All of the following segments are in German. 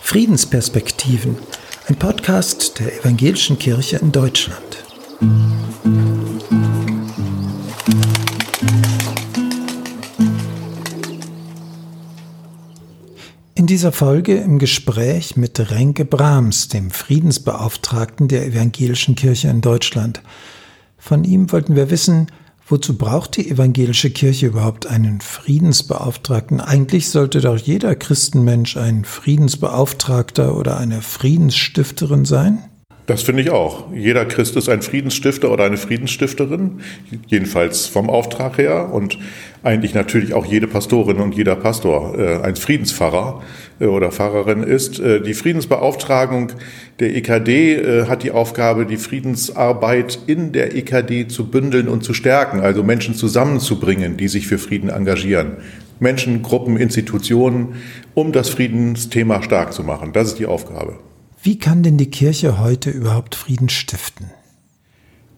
Friedensperspektiven, ein Podcast der Evangelischen Kirche in Deutschland. In dieser Folge im Gespräch mit Renke Brahms, dem Friedensbeauftragten der Evangelischen Kirche in Deutschland. Von ihm wollten wir wissen, Wozu braucht die evangelische Kirche überhaupt einen Friedensbeauftragten? Eigentlich sollte doch jeder Christenmensch ein Friedensbeauftragter oder eine Friedensstifterin sein. Das finde ich auch. Jeder Christ ist ein Friedensstifter oder eine Friedensstifterin, jedenfalls vom Auftrag her und eigentlich natürlich auch jede Pastorin und jeder Pastor äh, ein Friedenspfarrer äh, oder Pfarrerin ist. Äh, die Friedensbeauftragung der EKD äh, hat die Aufgabe, die Friedensarbeit in der EKD zu bündeln und zu stärken, also Menschen zusammenzubringen, die sich für Frieden engagieren. Menschen, Gruppen, Institutionen, um das Friedensthema stark zu machen. Das ist die Aufgabe. Wie kann denn die Kirche heute überhaupt Frieden stiften?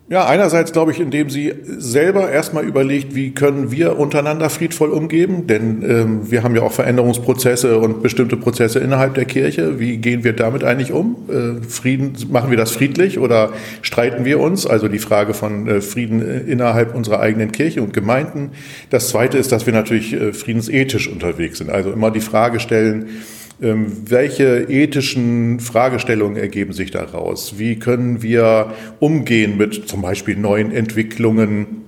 Ja, einerseits glaube ich, indem sie selber erstmal überlegt, wie können wir untereinander friedvoll umgehen, denn ähm, wir haben ja auch Veränderungsprozesse und bestimmte Prozesse innerhalb der Kirche. Wie gehen wir damit eigentlich um? Äh, Frieden, machen wir das friedlich oder streiten wir uns? Also die Frage von äh, Frieden innerhalb unserer eigenen Kirche und Gemeinden. Das Zweite ist, dass wir natürlich äh, friedensethisch unterwegs sind. Also immer die Frage stellen, welche ethischen Fragestellungen ergeben sich daraus? Wie können wir umgehen mit zum Beispiel neuen Entwicklungen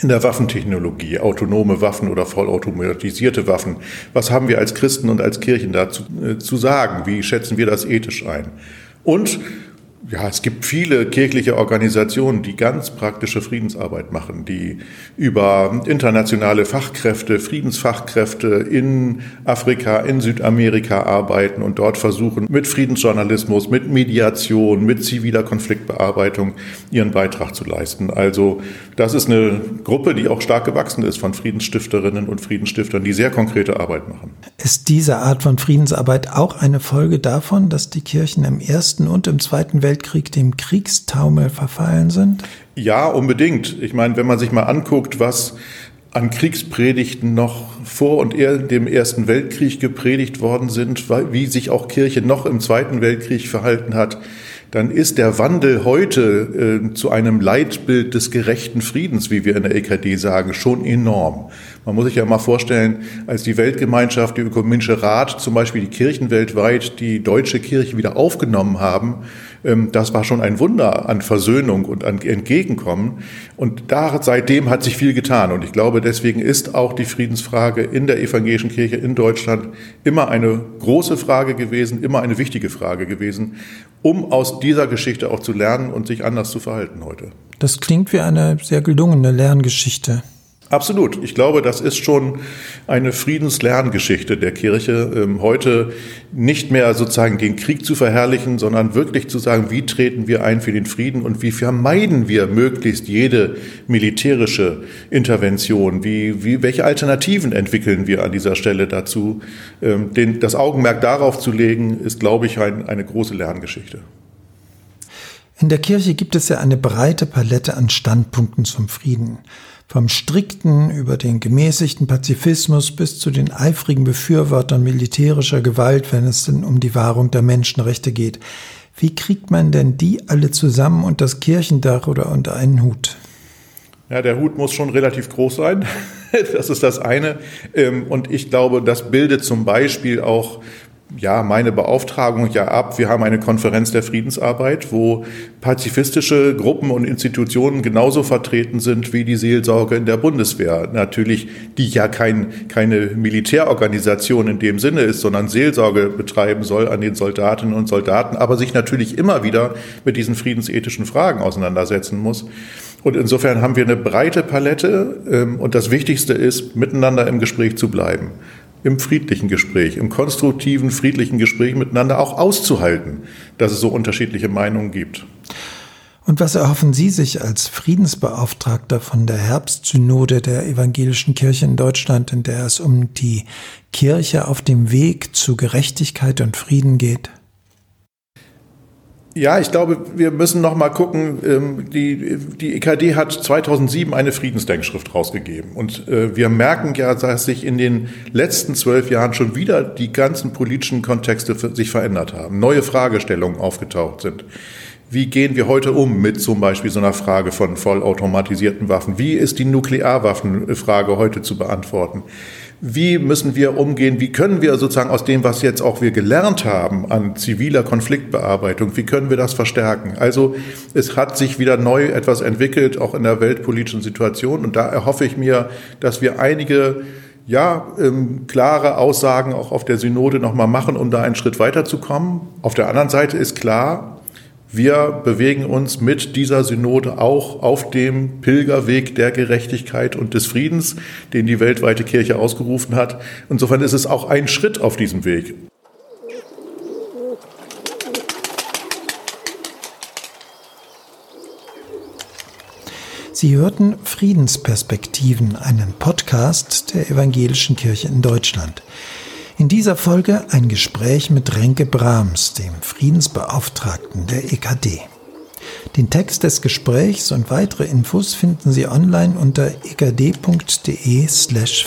in der Waffentechnologie, autonome Waffen oder vollautomatisierte Waffen? Was haben wir als Christen und als Kirchen dazu äh, zu sagen? Wie schätzen wir das ethisch ein? Und ja, es gibt viele kirchliche Organisationen, die ganz praktische Friedensarbeit machen, die über internationale Fachkräfte, Friedensfachkräfte in Afrika, in Südamerika arbeiten und dort versuchen, mit Friedensjournalismus, mit Mediation, mit ziviler Konfliktbearbeitung ihren Beitrag zu leisten. Also das ist eine Gruppe, die auch stark gewachsen ist von Friedensstifterinnen und Friedensstiftern, die sehr konkrete Arbeit machen. Ist diese Art von Friedensarbeit auch eine Folge davon, dass die Kirchen im Ersten und im Zweiten Weltkrieg Weltkrieg dem Kriegstaumel verfallen sind? Ja, unbedingt. Ich meine, wenn man sich mal anguckt, was an Kriegspredigten noch vor und dem Ersten Weltkrieg gepredigt worden sind, wie sich auch Kirche noch im Zweiten Weltkrieg verhalten hat, dann ist der Wandel heute äh, zu einem Leitbild des gerechten Friedens, wie wir in der EKD sagen, schon enorm. Man muss sich ja mal vorstellen, als die Weltgemeinschaft, die Ökumenische Rat, zum Beispiel die Kirchen weltweit, die deutsche Kirche wieder aufgenommen haben, ähm, das war schon ein Wunder an Versöhnung und an Entgegenkommen. Und da, seitdem hat sich viel getan. Und ich glaube, deswegen ist auch die Friedensfrage in der evangelischen Kirche in Deutschland immer eine große Frage gewesen, immer eine wichtige Frage gewesen, um aus dieser Geschichte auch zu lernen und sich anders zu verhalten heute. Das klingt wie eine sehr gelungene Lerngeschichte. Absolut. Ich glaube, das ist schon eine Friedenslerngeschichte der Kirche, ähm, heute nicht mehr sozusagen den Krieg zu verherrlichen, sondern wirklich zu sagen, wie treten wir ein für den Frieden und wie vermeiden wir möglichst jede militärische Intervention? Wie, wie, welche Alternativen entwickeln wir an dieser Stelle dazu? Ähm, den, das Augenmerk darauf zu legen, ist, glaube ich, ein, eine große Lerngeschichte. In der Kirche gibt es ja eine breite Palette an Standpunkten zum Frieden. Vom strikten über den gemäßigten Pazifismus bis zu den eifrigen Befürwortern militärischer Gewalt, wenn es denn um die Wahrung der Menschenrechte geht. Wie kriegt man denn die alle zusammen und das Kirchendach oder unter einen Hut? Ja, der Hut muss schon relativ groß sein. Das ist das eine. Ähm, und ich glaube, das bildet zum Beispiel auch ja, meine Beauftragung ja ab. Wir haben eine Konferenz der Friedensarbeit, wo pazifistische Gruppen und Institutionen genauso vertreten sind wie die Seelsorge in der Bundeswehr. Natürlich, die ja kein, keine Militärorganisation in dem Sinne ist, sondern Seelsorge betreiben soll an den Soldatinnen und Soldaten, aber sich natürlich immer wieder mit diesen friedensethischen Fragen auseinandersetzen muss. Und insofern haben wir eine breite Palette ähm, und das Wichtigste ist, miteinander im Gespräch zu bleiben im friedlichen Gespräch, im konstruktiven, friedlichen Gespräch miteinander auch auszuhalten, dass es so unterschiedliche Meinungen gibt. Und was erhoffen Sie sich als Friedensbeauftragter von der Herbstsynode der Evangelischen Kirche in Deutschland, in der es um die Kirche auf dem Weg zu Gerechtigkeit und Frieden geht? Ja, ich glaube, wir müssen noch mal gucken. Ähm, die, die EKD hat 2007 eine Friedensdenkschrift rausgegeben. Und äh, wir merken ja, dass sich in den letzten zwölf Jahren schon wieder die ganzen politischen Kontexte sich verändert haben. Neue Fragestellungen aufgetaucht sind. Wie gehen wir heute um mit zum Beispiel so einer Frage von vollautomatisierten Waffen? Wie ist die Nuklearwaffenfrage heute zu beantworten? Wie müssen wir umgehen, wie können wir sozusagen aus dem, was jetzt auch wir gelernt haben an ziviler Konfliktbearbeitung, wie können wir das verstärken? Also es hat sich wieder neu etwas entwickelt, auch in der weltpolitischen Situation. Und da erhoffe ich mir, dass wir einige ja, ähm, klare Aussagen auch auf der Synode nochmal machen, um da einen Schritt weiterzukommen. Auf der anderen Seite ist klar, wir bewegen uns mit dieser Synode auch auf dem Pilgerweg der Gerechtigkeit und des Friedens, den die weltweite Kirche ausgerufen hat. Insofern ist es auch ein Schritt auf diesem Weg. Sie hörten Friedensperspektiven, einen Podcast der Evangelischen Kirche in Deutschland. In dieser Folge ein Gespräch mit Renke Brahms, dem Friedensbeauftragten der EKD. Den Text des Gesprächs und weitere Infos finden Sie online unter ekd.de/frieden. slash